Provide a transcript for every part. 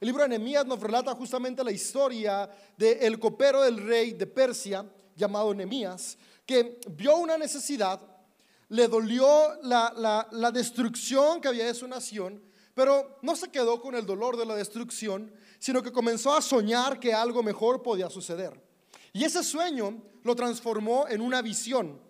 El libro de Nehemías nos relata justamente la historia del copero del rey de Persia, llamado Nehemías, que vio una necesidad, le dolió la, la destrucción que había de su nación, pero no se quedó con el dolor de la destrucción, sino que comenzó a soñar que algo mejor podía suceder. Y ese sueño lo transformó en una visión.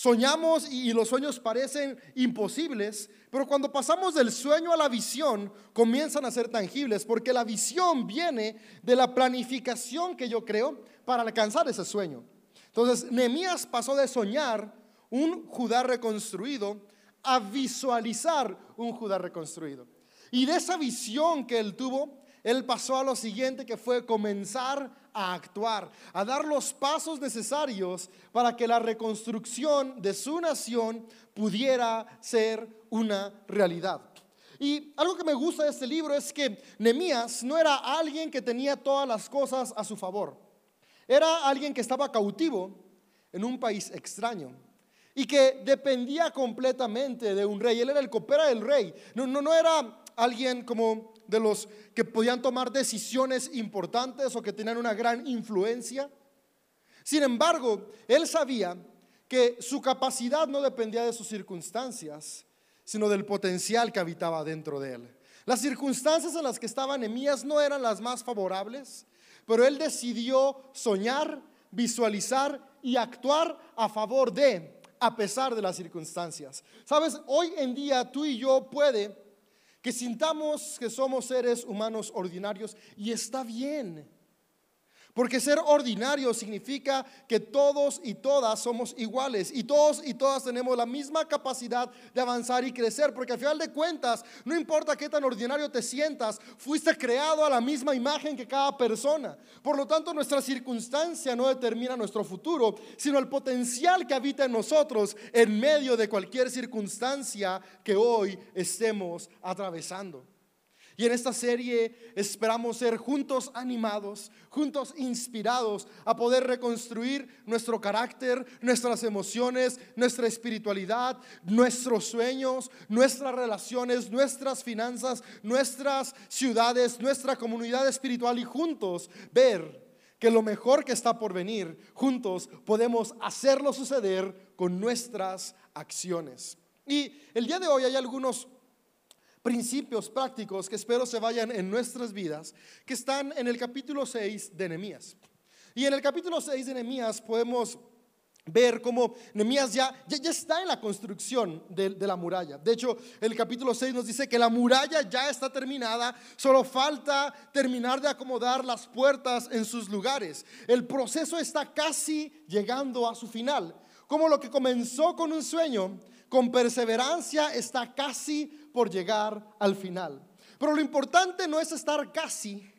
Soñamos y los sueños parecen imposibles, pero cuando pasamos del sueño a la visión, comienzan a ser tangibles, porque la visión viene de la planificación que yo creo para alcanzar ese sueño. Entonces, Nehemías pasó de soñar un Judá reconstruido a visualizar un Judá reconstruido. Y de esa visión que él tuvo, él pasó a lo siguiente que fue comenzar a actuar, a dar los pasos necesarios para que la reconstrucción de su nación pudiera ser una realidad. Y algo que me gusta de este libro es que Nemías no era alguien que tenía todas las cosas a su favor. Era alguien que estaba cautivo en un país extraño y que dependía completamente de un rey. Él era el copera del rey. No, no, no era alguien como de los que podían tomar decisiones importantes o que tenían una gran influencia. Sin embargo, él sabía que su capacidad no dependía de sus circunstancias, sino del potencial que habitaba dentro de él. Las circunstancias en las que estaba Nehemías no eran las más favorables, pero él decidió soñar, visualizar y actuar a favor de, a pesar de las circunstancias. Sabes, hoy en día tú y yo puede que sintamos que somos seres humanos ordinarios y está bien. Porque ser ordinario significa que todos y todas somos iguales y todos y todas tenemos la misma capacidad de avanzar y crecer. Porque al final de cuentas, no importa qué tan ordinario te sientas, fuiste creado a la misma imagen que cada persona. Por lo tanto, nuestra circunstancia no determina nuestro futuro, sino el potencial que habita en nosotros en medio de cualquier circunstancia que hoy estemos atravesando. Y en esta serie esperamos ser juntos animados, juntos inspirados a poder reconstruir nuestro carácter, nuestras emociones, nuestra espiritualidad, nuestros sueños, nuestras relaciones, nuestras finanzas, nuestras ciudades, nuestra comunidad espiritual y juntos ver que lo mejor que está por venir, juntos podemos hacerlo suceder con nuestras acciones. Y el día de hoy hay algunos principios prácticos que espero se vayan en nuestras vidas, que están en el capítulo 6 de Nehemías. Y en el capítulo 6 de Nehemías podemos ver cómo Nehemías ya, ya, está en la construcción de, de, la muralla. De hecho, el capítulo 6 nos dice que la muralla ya está terminada, solo falta terminar de acomodar las puertas en sus lugares. El proceso está casi llegando a su final. Como lo que comenzó con un sueño, con perseverancia está casi por llegar al final. Pero lo importante no es estar casi,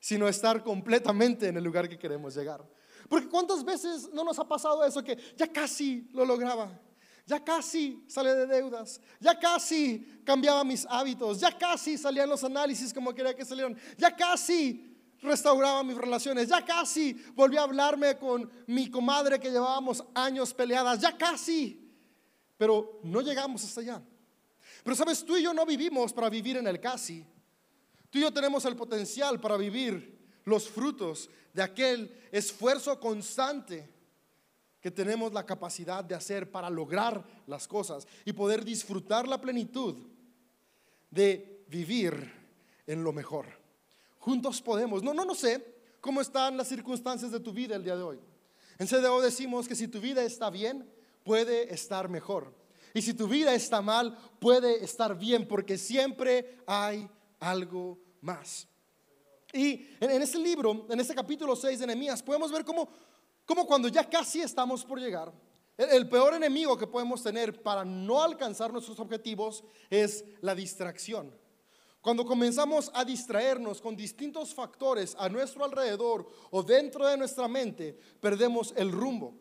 sino estar completamente en el lugar que queremos llegar. Porque cuántas veces no nos ha pasado eso que ya casi lo lograba, ya casi sale de deudas, ya casi cambiaba mis hábitos, ya casi salían los análisis como quería que salieran, ya casi restauraba mis relaciones, ya casi volví a hablarme con mi comadre que llevábamos años peleadas, ya casi pero no llegamos hasta allá. Pero sabes, tú y yo no vivimos para vivir en el casi. Tú y yo tenemos el potencial para vivir los frutos de aquel esfuerzo constante que tenemos la capacidad de hacer para lograr las cosas y poder disfrutar la plenitud de vivir en lo mejor. Juntos podemos. No, no, no sé cómo están las circunstancias de tu vida el día de hoy. En CDO decimos que si tu vida está bien, puede estar mejor. Y si tu vida está mal, puede estar bien, porque siempre hay algo más. Y en, este libro, en este capítulo 6 de Nehemías, podemos ver cómo, cómo cuando ya casi estamos por llegar, el peor enemigo que podemos tener para no alcanzar nuestros objetivos es la distracción. Cuando comenzamos a distraernos con distintos factores a nuestro alrededor o dentro de nuestra mente, perdemos el rumbo.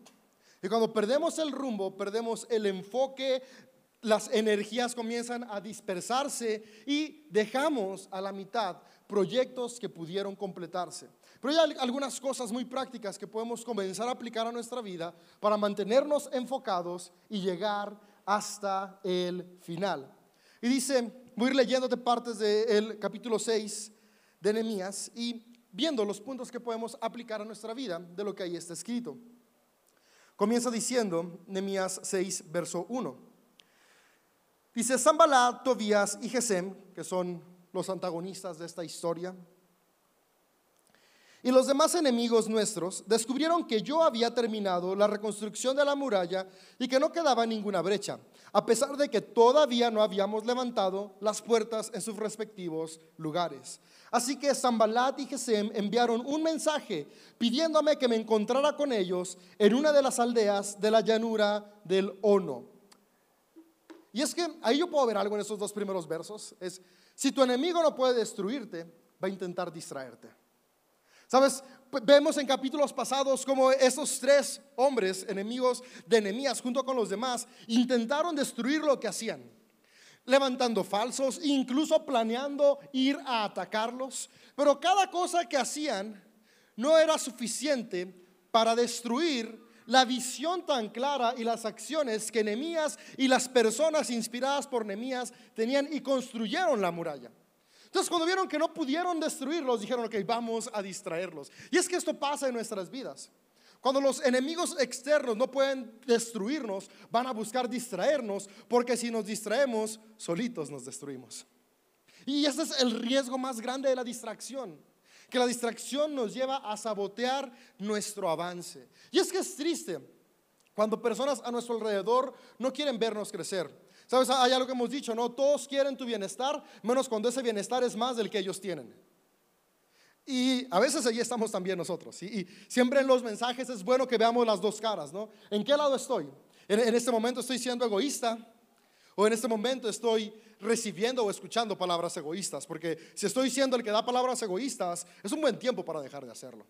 Y cuando perdemos el rumbo, perdemos el enfoque, las energías comienzan a dispersarse y dejamos a la mitad proyectos que pudieron completarse. Pero hay algunas cosas muy prácticas que podemos comenzar a aplicar a nuestra vida para mantenernos enfocados y llegar hasta el final. Y dice, voy a ir leyéndote partes del capítulo 6 de Nehemías y viendo los puntos que podemos aplicar a nuestra vida de lo que ahí está escrito. Comienza diciendo Nehemías 6, verso 1. Dice Zambalá, Tobías y Gesem, que son los antagonistas de esta historia, y los demás enemigos nuestros descubrieron que yo había terminado la reconstrucción de la muralla y que no quedaba ninguna brecha, a pesar de que todavía no habíamos levantado las puertas en sus respectivos lugares. Así que Zambalat y Gesem enviaron un mensaje pidiéndome que me encontrara con ellos en una de las aldeas de la llanura del Ono. Y es que ahí yo puedo ver algo en esos dos primeros versos. Es, si tu enemigo no puede destruirte, va a intentar distraerte. Sabes, vemos en capítulos pasados como esos tres hombres, enemigos de enemías, junto con los demás, intentaron destruir lo que hacían, levantando falsos, incluso planeando ir a atacarlos, pero cada cosa que hacían no era suficiente para destruir la visión tan clara y las acciones que Nehemías y las personas inspiradas por Nehemías tenían y construyeron la muralla. Entonces cuando vieron que no pudieron destruirlos, dijeron, ok, vamos a distraerlos. Y es que esto pasa en nuestras vidas. Cuando los enemigos externos no pueden destruirnos, van a buscar distraernos, porque si nos distraemos, solitos nos destruimos. Y ese es el riesgo más grande de la distracción, que la distracción nos lleva a sabotear nuestro avance. Y es que es triste cuando personas a nuestro alrededor no quieren vernos crecer. Sabes, hay algo que hemos dicho, ¿no? Todos quieren tu bienestar, menos cuando ese bienestar es más del que ellos tienen. Y a veces allí estamos también nosotros. Y, siempre en los mensajes es bueno que veamos las dos caras, ¿no? ¿En qué lado estoy? En, en este momento estoy siendo egoísta o en este momento estoy recibiendo o escuchando palabras egoístas. Porque si estoy siendo el que da palabras egoístas, es un buen tiempo para dejar de hacerlo.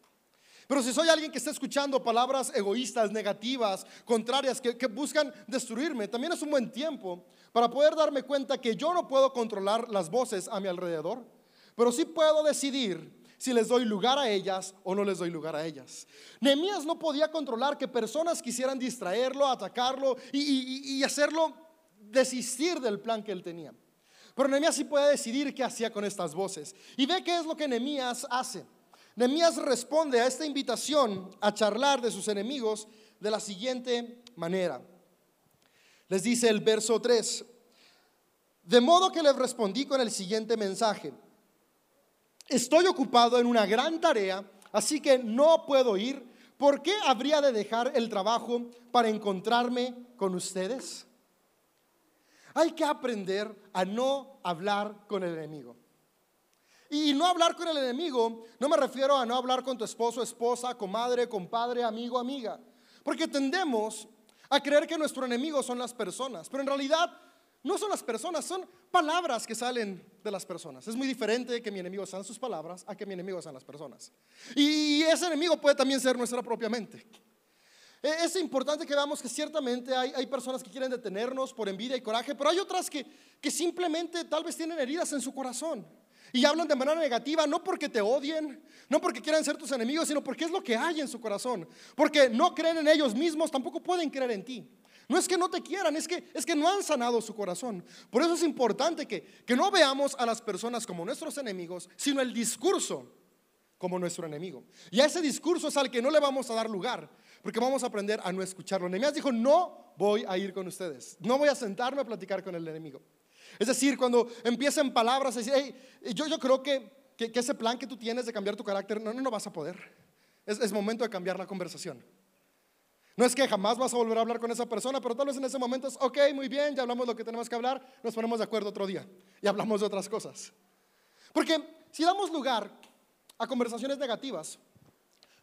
Pero si soy alguien que está escuchando palabras egoístas, negativas, contrarias, que, buscan destruirme, también es un buen tiempo para poder darme cuenta que yo no puedo controlar las voces a mi alrededor, pero sí puedo decidir si les doy lugar a ellas o no les doy lugar a ellas. Nehemías no podía controlar que personas quisieran distraerlo, atacarlo y, hacerlo desistir del plan que él tenía. Pero Nehemías sí puede decidir qué hacía con estas voces. Y ve qué es lo que Nehemías hace. Nehemías responde a esta invitación a charlar de sus enemigos de la siguiente manera. Les dice el verso 3, de modo que les respondí con el siguiente mensaje. Estoy ocupado en una gran tarea, así que no puedo ir. ¿Por qué habría de dejar el trabajo para encontrarme con ustedes? Hay que aprender a no hablar con el enemigo. Y no hablar con el enemigo, no me refiero a no hablar con tu esposo, esposa, comadre, compadre, amigo, amiga. Porque tendemos a creer que nuestro enemigo son las personas, pero en realidad no son las personas, son palabras que salen de las personas. Es muy diferente que mi enemigo sean sus palabras a que mi enemigo sean las personas. Y ese enemigo puede también ser nuestra propia mente. E, es importante que veamos que ciertamente hay, hay, personas que quieren detenernos por envidia y coraje, pero hay otras que, que simplemente tal vez tienen heridas en su corazón. Y hablan de manera negativa, no porque te odien, no porque quieran ser tus enemigos, sino porque es lo que hay en su corazón. Porque no creen en ellos mismos, tampoco pueden creer en ti. No es que no te quieran, es que, es que no han sanado su corazón. Por eso es importante que, que no veamos a las personas como nuestros enemigos, sino el discurso como nuestro enemigo. Y a ese discurso es al que no le vamos a dar lugar, porque vamos a aprender a no escucharlo. Nehemías dijo, no voy a ir con ustedes, no voy a sentarme a platicar con el enemigo. Es decir, cuando empiezan palabras, decir, yo, yo creo que, que, ese plan que tú tienes de cambiar tu carácter, no, no, no vas a poder. Es, es momento de cambiar la conversación. No es que jamás vas a volver a hablar con esa persona, pero tal vez en ese momento es, ok, muy bien, ya hablamos lo que tenemos que hablar, nos ponemos de acuerdo otro día y hablamos de otras cosas. Porque si damos lugar a conversaciones negativas,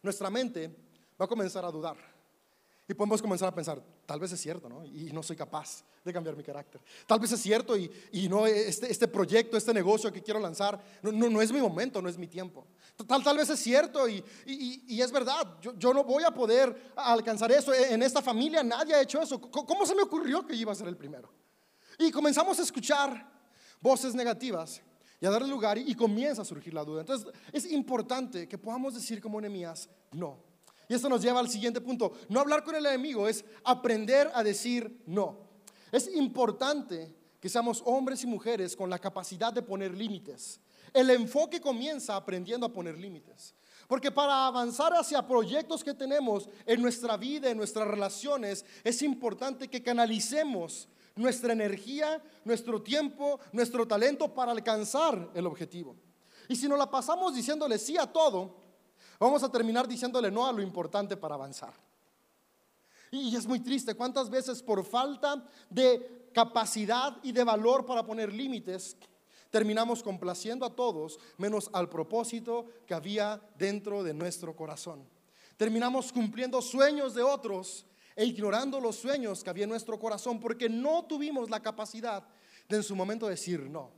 nuestra mente va a comenzar a dudar. Y podemos comenzar a pensar, tal vez es cierto, ¿no? Y no soy capaz de cambiar mi carácter. Tal vez es cierto y, y no, este, este, proyecto, este negocio que quiero lanzar, no, no, es mi momento, no es mi tiempo. Tal, tal vez es cierto y, y es verdad, yo, yo, no voy a poder alcanzar eso. E, en esta familia nadie ha hecho eso. ¿Cómo se me ocurrió que iba a ser el primero? Y comenzamos a escuchar voces negativas y a darle lugar y, comienza a surgir la duda. Entonces es importante que podamos decir como enemías, no. Y esto nos lleva al siguiente punto. No hablar con el enemigo es aprender a decir no. Es importante que seamos hombres y mujeres con la capacidad de poner límites. el enfoque comienza aprendiendo a poner límites. Porque para avanzar hacia proyectos que tenemos en nuestra vida, en nuestras relaciones, es importante que canalicemos nuestra energía, nuestro tiempo, nuestro talento para alcanzar el objetivo. Y si nos la pasamos diciéndole sí a todo, vamos a terminar diciéndole no a lo importante para avanzar. Y es muy triste cuántas veces por falta de capacidad y de valor para poner límites, terminamos complaciendo a todos menos al propósito que había dentro de nuestro corazón. Terminamos cumpliendo sueños de otros e ignorando los sueños que había en nuestro corazón porque no tuvimos la capacidad de en su momento decir no.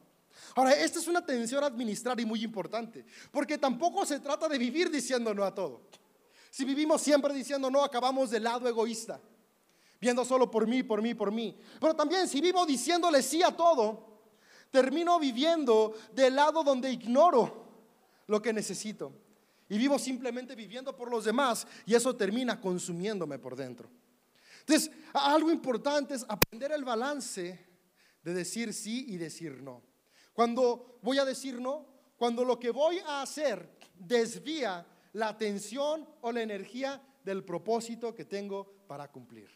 Ahora, esta es una tensión administrar y muy importante, porque tampoco se trata de vivir diciendo no a todo. Si vivimos siempre diciendo no, acabamos del lado egoísta, viendo solo por mí, por mí, por mí. Pero también si vivo diciéndole sí a todo, termino viviendo del lado donde ignoro lo que necesito. Y vivo simplemente viviendo por los demás y eso termina consumiéndome por dentro. Entonces, algo importante es aprender el balance de decir sí y decir no. Cuando voy a decir no, cuando lo que voy a hacer desvía la atención o la energía del propósito que tengo para cumplir.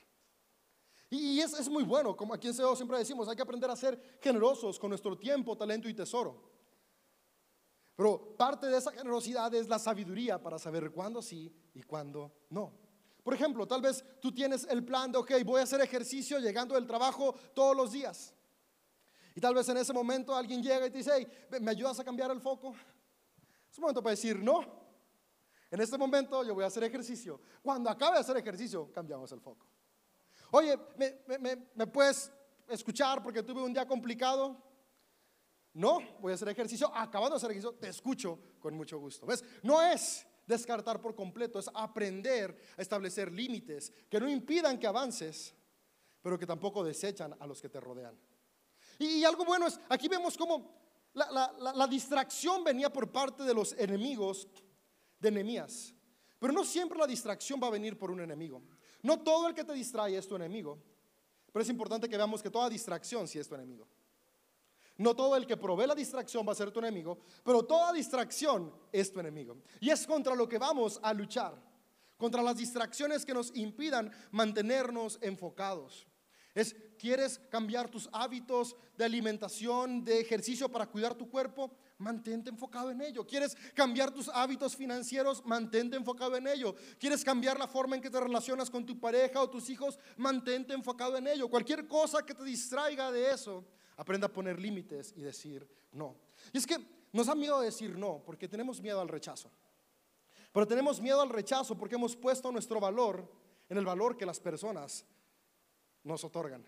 Y es, muy bueno, como aquí en CEO siempre decimos, hay que aprender a ser generosos con nuestro tiempo, talento y tesoro. Pero parte de esa generosidad es la sabiduría para saber cuándo sí y cuándo no. Por ejemplo, tal vez tú tienes el plan de, ok, voy a hacer ejercicio llegando del trabajo todos los días. Y tal vez en ese momento alguien llega y te dice, ¿me ayudas a cambiar el foco? Es un momento para decir, no, en este momento yo voy a hacer ejercicio. Cuando acabe de hacer ejercicio, cambiamos el foco. Oye, ¿me, puedes escuchar porque tuve un día complicado? No, voy a hacer ejercicio. Acabando de hacer ejercicio, te escucho con mucho gusto. ¿Ves? No es descartar por completo, es aprender a establecer límites que no impidan que avances, pero que tampoco desechan a los que te rodean. Y, algo bueno es, aquí vemos cómo la, distracción venía por parte de los enemigos de enemías. Pero no siempre la distracción va a venir por un enemigo. No todo el que te distrae es tu enemigo, pero es importante que veamos que toda distracción sí es tu enemigo. No todo el que provee la distracción va a ser tu enemigo, pero toda distracción es tu enemigo. Y es contra lo que vamos a luchar, contra las distracciones que nos impidan mantenernos enfocados. Es, ¿quieres cambiar tus hábitos de alimentación, de ejercicio para cuidar tu cuerpo? Mantente enfocado en ello. ¿Quieres cambiar tus hábitos financieros? Mantente enfocado en ello. ¿Quieres cambiar la forma en que te relacionas con tu pareja o tus hijos? Mantente enfocado en ello. Cualquier cosa que te distraiga de eso, aprenda a poner límites y decir no. Y es que nos da miedo decir no porque tenemos miedo al rechazo. Pero tenemos miedo al rechazo porque hemos puesto nuestro valor en el valor que las personas nos otorgan.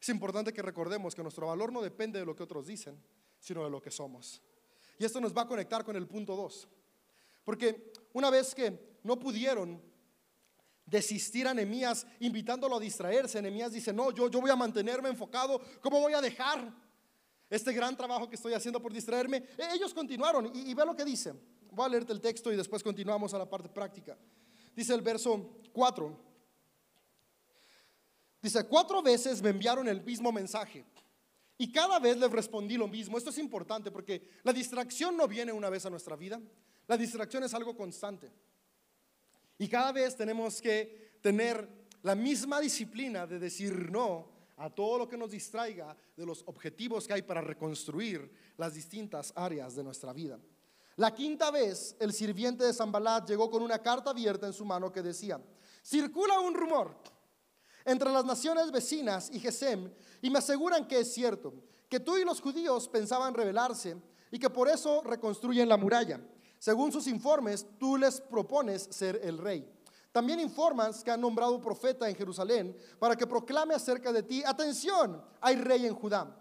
Es importante que recordemos que nuestro valor no depende de lo que otros dicen, sino de lo que somos. Y esto nos va a conectar con el punto 2. Porque una vez que no pudieron desistir a Nehemías invitándolo a distraerse, Nehemías dice, no, yo, yo voy a mantenerme enfocado, ¿cómo voy a dejar este gran trabajo que estoy haciendo por distraerme? E, ellos continuaron y, y ve lo que dice. Voy a leerte el texto y después continuamos a la parte práctica. Dice el verso 4. Dice, cuatro veces me enviaron el mismo mensaje. Y cada vez les respondí lo mismo. Esto es importante porque la distracción no viene una vez a nuestra vida. La distracción es algo constante. Y cada vez tenemos que tener la misma disciplina de decir no a todo lo que nos distraiga de los objetivos que hay para reconstruir las distintas áreas de nuestra vida. La quinta vez, el sirviente de Zambalat llegó con una carta abierta en su mano que decía, circula un rumor entre las naciones vecinas y Gesem y me aseguran que es cierto, que tú y los judíos pensaban rebelarse y que por eso reconstruyen la muralla. Según sus informes, tú les propones ser el rey. También informas que han nombrado profeta en Jerusalén para que proclame acerca de ti, atención, hay rey en Judá.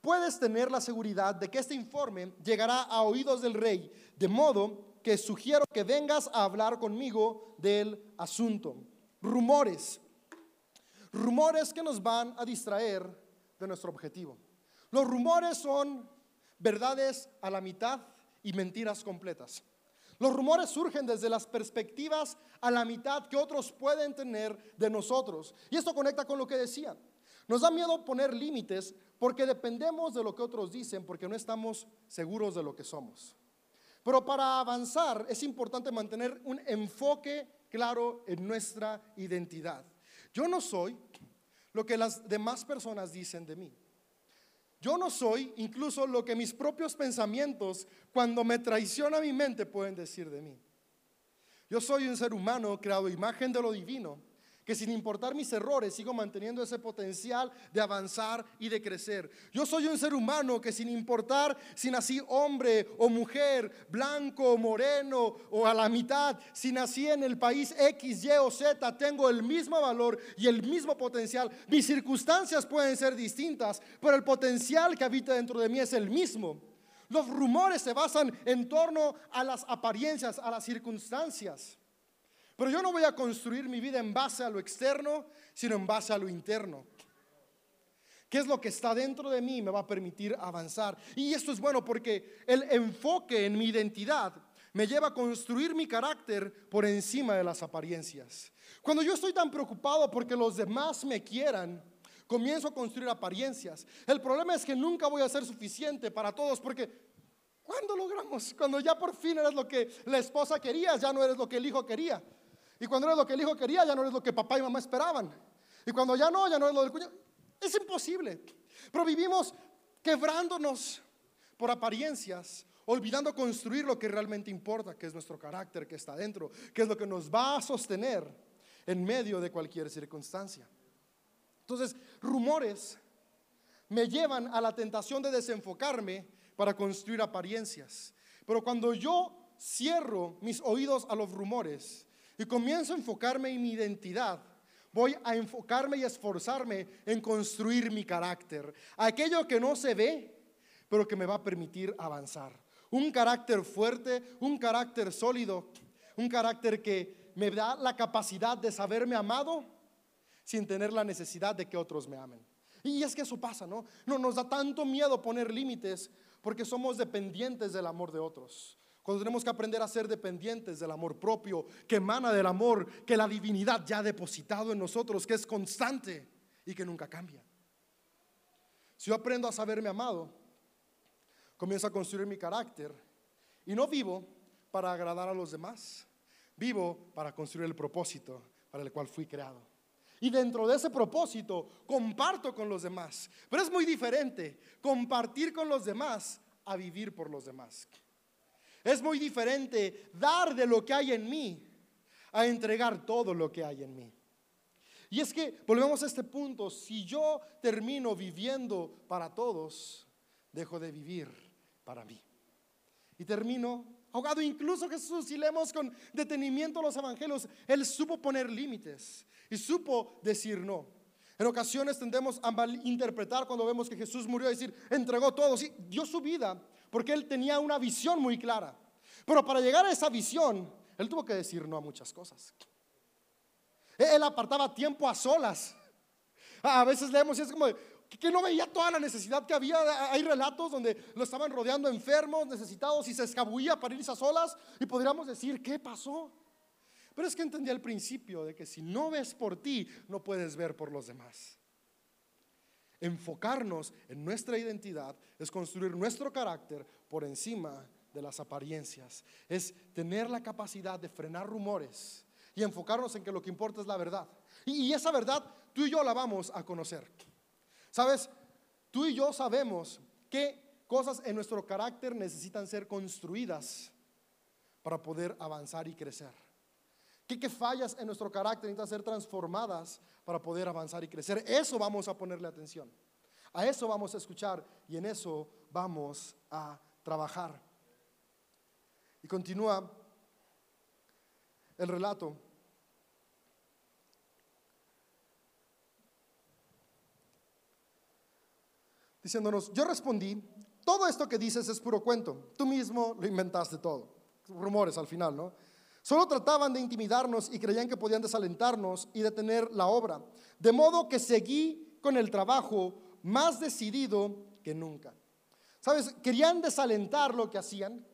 Puedes tener la seguridad de que este informe llegará a oídos del rey, de modo que sugiero que vengas a hablar conmigo del asunto. Rumores, rumores que nos van a distraer de nuestro objetivo. Los rumores son verdades a la mitad y mentiras completas. Los rumores surgen desde las perspectivas a la mitad que otros pueden tener de nosotros. Y esto conecta con lo que decía. Nos da miedo poner límites porque dependemos de lo que otros dicen, porque no estamos seguros de lo que somos. Pero para avanzar es importante mantener un enfoque claro en nuestra identidad. Yo no soy lo que las demás personas dicen de mí. Yo no soy incluso lo que mis propios pensamientos, cuando me traiciona mi mente, pueden decir de mí. Yo soy un ser humano creado imagen de lo divino que sin importar mis errores sigo manteniendo ese potencial de avanzar y de crecer. Yo soy un ser humano que sin importar si nací hombre o mujer, blanco o moreno o a la mitad, si nací en el país X, Y o Z, tengo el mismo valor y el mismo potencial. Mis circunstancias pueden ser distintas, pero el potencial que habita dentro de mí es el mismo. Los rumores se basan en torno a las apariencias, a las circunstancias. Pero yo no voy a construir mi vida en base a lo externo, sino en base a lo interno. ¿Qué es lo que está dentro de mí? Me va a permitir avanzar. Y esto es bueno porque el enfoque en mi identidad me lleva a construir mi carácter por encima de las apariencias. Cuando yo estoy tan preocupado porque los demás me quieran, comienzo a construir apariencias. El problema es que nunca voy a ser suficiente para todos porque ¿cuándo logramos? Cuando ya por fin eres lo que la esposa quería, ya no eres lo que el hijo quería. Y cuando eres lo que el hijo quería, ya no eres lo que papá y mamá esperaban. Y cuando ya no, ya no es lo del cuñado. Es imposible. Pero vivimos quebrándonos por apariencias, olvidando construir lo que realmente importa, que es nuestro carácter que está dentro, que es lo que nos va a sostener en medio de cualquier circunstancia. Entonces, rumores me llevan a la tentación de desenfocarme para construir apariencias. Pero cuando yo cierro mis oídos a los rumores, y comienzo a enfocarme en mi identidad, voy a enfocarme y esforzarme en construir mi carácter. Aquello que no se ve, pero que me va a permitir avanzar. Un carácter fuerte, un carácter sólido, un carácter que me da la capacidad de saberme amado sin tener la necesidad de que otros me amen. Y es que eso pasa, ¿no? No nos da tanto miedo poner límites porque somos dependientes del amor de otros. Cuando tenemos que aprender a ser dependientes del amor propio, que emana del amor, que la divinidad ya ha depositado en nosotros, que es constante y que nunca cambia. Si yo aprendo a saberme amado, comienzo a construir mi carácter y no vivo para agradar a los demás, vivo para construir el propósito para el cual fui creado. Y dentro de ese propósito comparto con los demás. Pero es muy diferente compartir con los demás a vivir por los demás. Es muy diferente dar de lo que hay en mí a entregar todo lo que hay en mí. Y es que, volvemos a este punto, si yo termino viviendo para todos, dejo de vivir para mí. Y termino ahogado. Incluso Jesús, si leemos con detenimiento los evangelios, Él supo poner límites y supo decir no. En ocasiones tendemos a malinterpretar cuando vemos que Jesús murió y decir, entregó todo, sí, dio su vida porque él tenía una visión muy clara. Pero para llegar a esa visión, él tuvo que decir no a muchas cosas. Él apartaba tiempo a solas. A veces leemos y es como que no veía toda la necesidad que había. Hay relatos donde lo estaban rodeando enfermos, necesitados y se escabullía para irse a solas y podríamos decir, ¿qué pasó? Pero es que entendía el principio de que si no ves por ti, no puedes ver por los demás. Enfocarnos en nuestra identidad es construir nuestro carácter por encima de las apariencias. Es tener la capacidad de frenar rumores y enfocarnos en que lo que importa es la verdad. Y, esa verdad tú y yo la vamos a conocer. Sabes, tú y yo sabemos qué cosas en nuestro carácter necesitan ser construidas para poder avanzar y crecer. ¿Qué, fallas en nuestro carácter necesitan ser transformadas para poder avanzar y crecer? Eso vamos a ponerle atención. A eso vamos a escuchar y en eso vamos a trabajar. Y continúa el relato. Diciéndonos, yo respondí, todo esto que dices es puro cuento, tú mismo lo inventaste todo. Rumores al final, ¿no? Solo trataban de intimidarnos y creían que podían desalentarnos y detener la obra. De modo que seguí con el trabajo más decidido que nunca. ¿Sabes? Querían desalentar lo que hacían,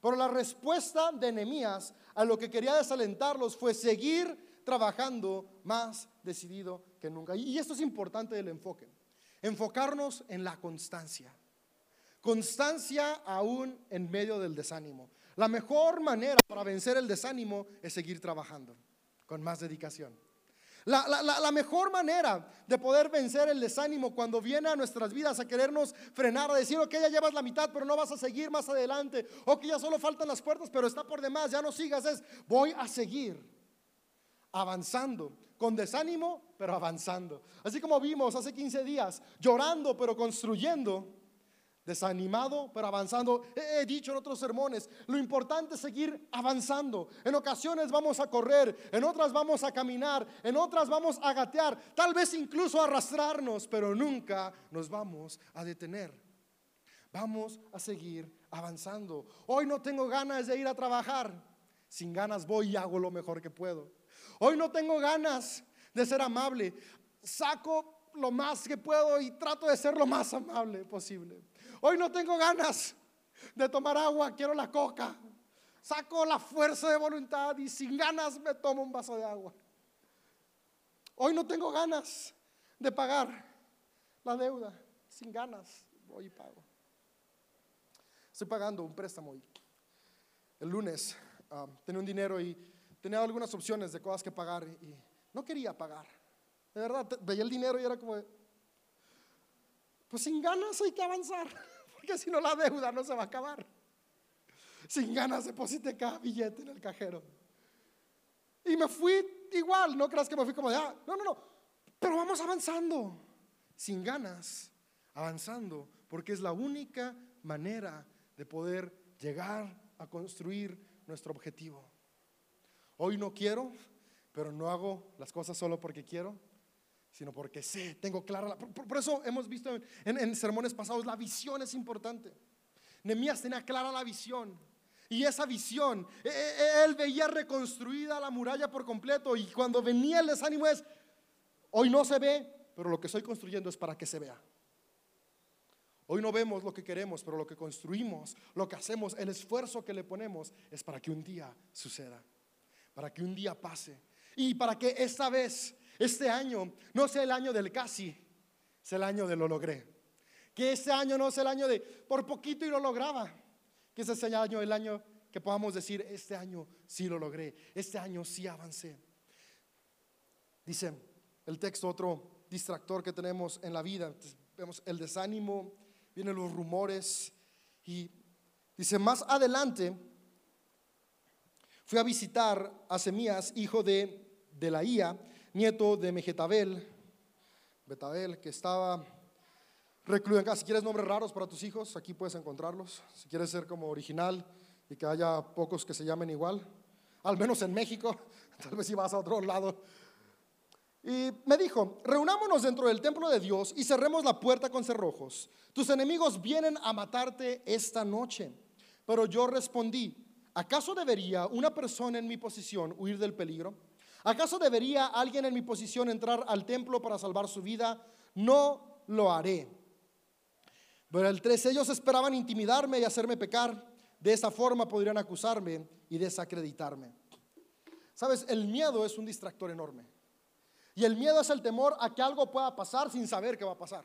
pero la respuesta de Nehemías a lo que quería desalentarlos fue seguir trabajando más decidido que nunca. Y esto es importante del enfoque. Enfocarnos en la constancia. Constancia aún en medio del desánimo. La mejor manera para vencer el desánimo es seguir trabajando con más dedicación. La, mejor manera de poder vencer el desánimo cuando viene a nuestras vidas a querernos frenar, a decir, ok, ya llevas la mitad, pero no vas a seguir más adelante, o que ya solo faltan las puertas, pero está por demás, ya no sigas, es, voy a seguir avanzando, con desánimo, pero avanzando. Así como vimos hace 15 días, llorando, pero construyendo desanimado, pero avanzando. He, dicho en otros sermones, lo importante es seguir avanzando. En ocasiones vamos a correr, en otras vamos a caminar, en otras vamos a gatear, tal vez incluso arrastrarnos, pero nunca nos vamos a detener. Vamos a seguir avanzando. Hoy no tengo ganas de ir a trabajar. Sin ganas voy y hago lo mejor que puedo. Hoy no tengo ganas de ser amable. Saco lo más que puedo y trato de ser lo más amable posible. Hoy no tengo ganas de tomar agua, quiero la coca. Saco la fuerza de voluntad y sin ganas me tomo un vaso de agua. Hoy no tengo ganas de pagar la deuda. Sin ganas voy y pago. Estoy pagando un préstamo y el lunes ah, tenía un dinero y tenía algunas opciones de cosas que pagar y no quería pagar. De verdad, veía el dinero y era como, pues sin ganas hay que avanzar, porque si no la deuda no se va a acabar. Sin ganas deposité cada billete en el cajero. Y me fui igual, no creas que me fui como de, ah, no, no, no, pero vamos avanzando, sin ganas, avanzando, porque es la única manera de poder llegar a construir nuestro objetivo. Hoy no quiero, pero no hago las cosas solo porque quiero, sino porque sé, tengo clara. La, por, eso hemos visto en, sermones pasados, la visión es importante. Nemías tenía clara la visión. Y esa visión, e, e, e, él veía reconstruida la muralla por completo. Y cuando venía el desánimo es, hoy no se ve, pero lo que estoy construyendo es para que se vea. Hoy no vemos lo que queremos, pero lo que construimos, lo que hacemos, el esfuerzo que le ponemos es para que un día suceda, para que un día pase. Y para que esta vez este año no sea el año del casi, es el año de lo logré. Que este año no sea el año de por poquito y lo lograba. Que ese sea el año, el año que podamos decir, este año sí lo logré, este año sí avancé. Dice el texto, otro distractor que tenemos en la vida. Vemos el desánimo, vienen los rumores y dice, más adelante fui a visitar a Semías, hijo de, de la nieto de Mejetabel, Betabel, que estaba recluido en casa. Si quieres nombres raros para tus hijos, aquí puedes encontrarlos. Si quieres ser como original y que haya pocos que se llamen igual, al menos en México, tal vez si vas a otro lado. Y me dijo, reunámonos dentro del templo de Dios y cerremos la puerta con cerrojos. Tus enemigos vienen a matarte esta noche. Pero yo respondí, ¿acaso debería una persona en mi posición huir del peligro? ¿Acaso debería alguien en mi posición entrar al templo para salvar su vida? No lo haré. Pero el 3, ellos esperaban intimidarme y hacerme pecar. De esa forma podrían acusarme y desacreditarme. Sabes, el miedo es un distractor enorme. Y el miedo es el temor a que algo pueda pasar sin saber qué va a pasar.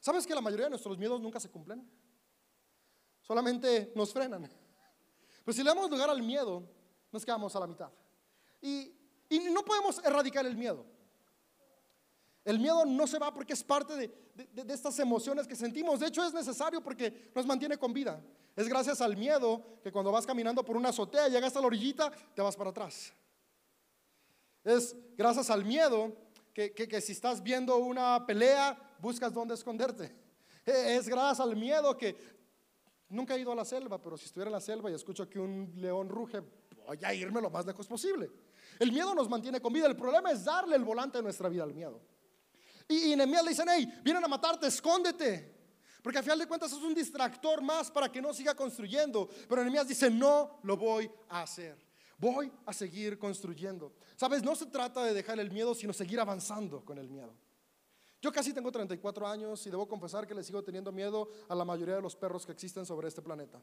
¿Sabes que la mayoría de nuestros miedos nunca se cumplen? Solamente nos frenan. Pero si le damos lugar al miedo, nos quedamos a la mitad. Y y no podemos erradicar el miedo. El miedo no se va porque es parte de, estas emociones que sentimos. De hecho, es necesario porque nos mantiene con vida. Es gracias al miedo que cuando vas caminando por una azotea, llegas a la orillita, te vas para atrás. Es gracias al miedo que, que si estás viendo una pelea, buscas dónde esconderte. Es gracias al miedo que nunca he ido a la selva, pero si estuviera en la selva y escucho que un león ruge, voy a irme lo más lejos posible. El miedo nos mantiene con vida. El problema es darle el volante de nuestra vida al miedo. Y, y le dicen, hey, vienen a matarte, escóndete. Porque al final de cuentas es un distractor más para que no siga construyendo. Pero Nehemías dice, no lo voy a hacer. Voy a seguir construyendo. Sabes, no se trata de dejar el miedo, sino seguir avanzando con el miedo. Yo casi tengo 34 años y debo confesar que le sigo teniendo miedo a la mayoría de los perros que existen sobre este planeta.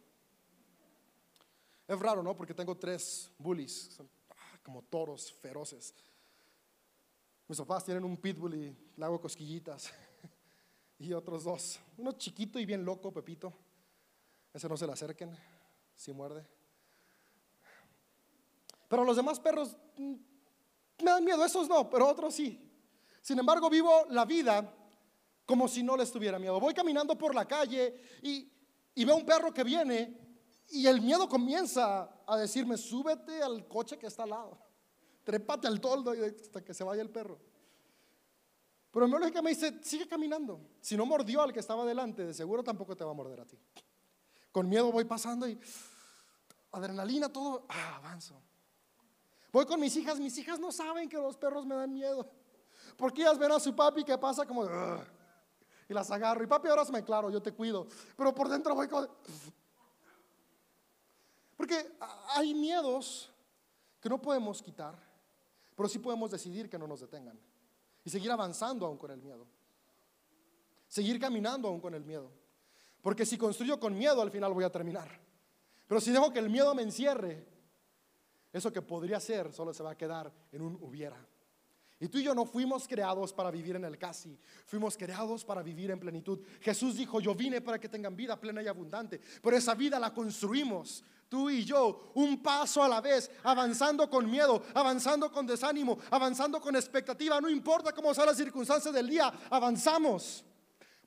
Es raro, ¿no? Porque tengo tres bullies como toros feroces. Mis papás tienen un pitbull y le hago cosquillitas. y otros dos. Uno chiquito y bien loco, Pepito. Ese no se le acerquen, si muerde. Pero los demás perros mm, me dan miedo, esos no, pero otros sí. Sin embargo, vivo la vida como si no les tuviera miedo. Voy caminando por la calle y, y veo un perro que viene y el miedo comienza a decirme, súbete al coche que está al lado, trépate al toldo hasta que se vaya el perro. Pero mi lógica me dice, sigue caminando. Si no mordió al que estaba delante, de seguro tampoco te va a morder a ti. Con miedo voy pasando y adrenalina, todo, ah, avanzo. Voy con mis hijas, mis hijas no saben que los perros me dan miedo. Porque ellas ven a su papi que pasa como, y las agarro. Y papi, ahora me claro, yo te cuido. Pero por dentro voy con... Porque hay miedos que no podemos quitar, pero sí podemos decidir que no nos detengan y seguir avanzando aún con el miedo. Seguir caminando aún con el miedo. Porque si construyo con miedo, al final voy a terminar. Pero si dejo que el miedo me encierre, eso que podría ser solo se va a quedar en un hubiera. Y tú y yo no fuimos creados para vivir en el casi, fuimos creados para vivir en plenitud. Jesús dijo, yo vine para que tengan vida plena y abundante, pero esa vida la construimos tú y yo, un paso a la vez, avanzando con miedo, avanzando con desánimo, avanzando con expectativa, no importa cómo sean las circunstancias del día, avanzamos,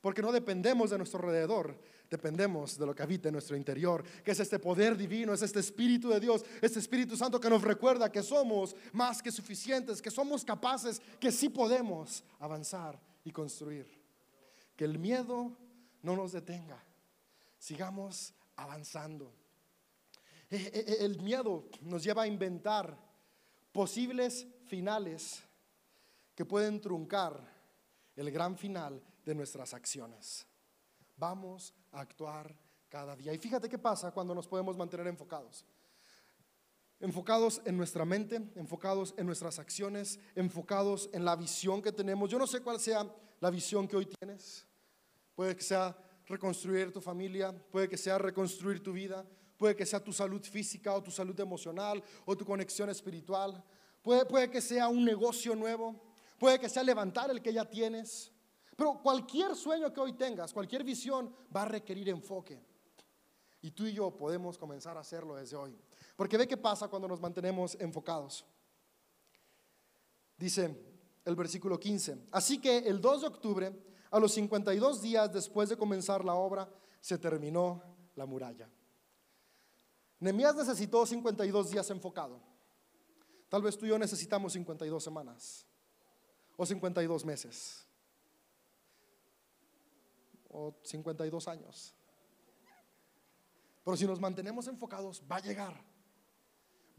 porque no dependemos de nuestro alrededor, dependemos de lo que habita en nuestro interior, que es este poder divino, es este Espíritu de Dios, este Espíritu Santo que nos recuerda que somos más que suficientes, que somos capaces, que sí podemos avanzar y construir. Que el miedo no nos detenga, sigamos avanzando. Eh, eh, eh, el miedo nos lleva a inventar posibles finales que pueden truncar el gran final de nuestras acciones. Vamos a actuar cada día. Y fíjate qué pasa cuando nos podemos mantener enfocados. Enfocados en nuestra mente, enfocados en nuestras acciones, enfocados en la visión que tenemos. Yo no sé cuál sea la visión que hoy tienes. Puede que sea reconstruir tu familia, puede que sea reconstruir tu vida, puede que sea tu salud física o tu salud emocional o tu conexión espiritual, puede, puede que sea un negocio nuevo, puede que sea levantar el que ya tienes, pero cualquier sueño que hoy tengas, cualquier visión va a requerir enfoque. Y tú y yo podemos comenzar a hacerlo desde hoy. Porque ve qué pasa cuando nos mantenemos enfocados. Dice el versículo 15. Así que el 2 de octubre, a los 52 días después de comenzar la obra, se terminó la muralla. Nehemías necesitó 52 días enfocado. Tal vez tú y yo necesitamos 52 semanas o 52 meses o 52 años. Pero si nos mantenemos enfocados, va a llegar,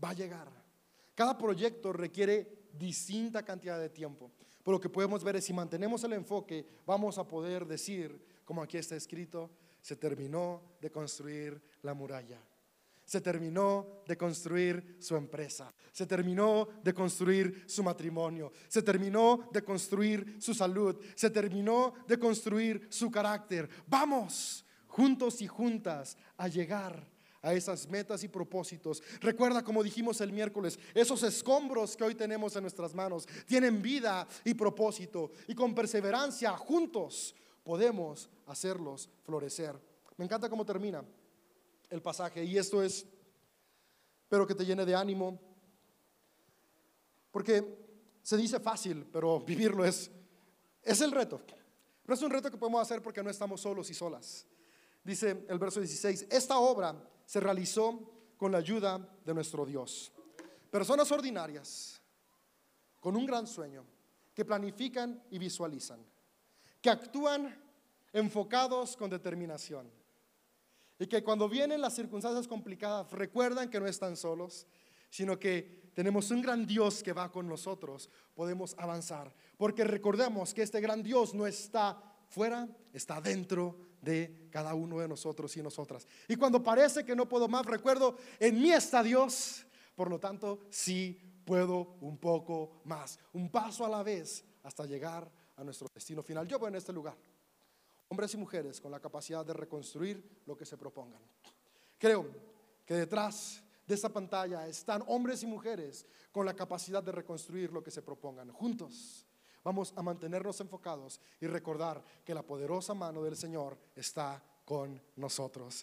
va a llegar. Cada proyecto requiere distinta cantidad de tiempo. Pero lo que podemos ver es si mantenemos el enfoque, vamos a poder decir, como aquí está escrito, se terminó de construir la muralla se terminó de construir su empresa, se terminó de construir su matrimonio, se terminó de construir su salud, se terminó de construir su carácter. Vamos juntos y juntas a llegar a esas metas y propósitos. Recuerda, como dijimos el miércoles, esos escombros que hoy tenemos en nuestras manos tienen vida y propósito y con perseverancia juntos podemos hacerlos florecer. Me encanta cómo termina el pasaje. Y esto es, pero que te llene de ánimo. Porque se dice fácil, pero vivirlo es, es el reto. Pero es un reto que podemos hacer porque no estamos solos y solas. Dice el verso 16, esta obra se realizó con la ayuda de nuestro Dios. Personas ordinarias, con un gran sueño, que planifican y visualizan, que actúan enfocados con determinación y que cuando vienen las circunstancias complicadas recuerdan que no están solos, sino que tenemos un gran Dios que va con nosotros, podemos avanzar. Porque recordemos que este gran Dios no está fuera, está dentro de cada uno de nosotros y nosotras. Y cuando parece que no puedo más, recuerdo, en mí está Dios, por lo tanto, sí puedo un poco más, un paso a la vez hasta llegar a nuestro destino final. Yo voy en este lugar hombres y mujeres con la capacidad de reconstruir lo que se propongan. Creo que detrás de esta pantalla están hombres y mujeres con la capacidad de reconstruir lo que se propongan juntos. Vamos a mantenernos enfocados y recordar que la poderosa mano del Señor está con nosotros.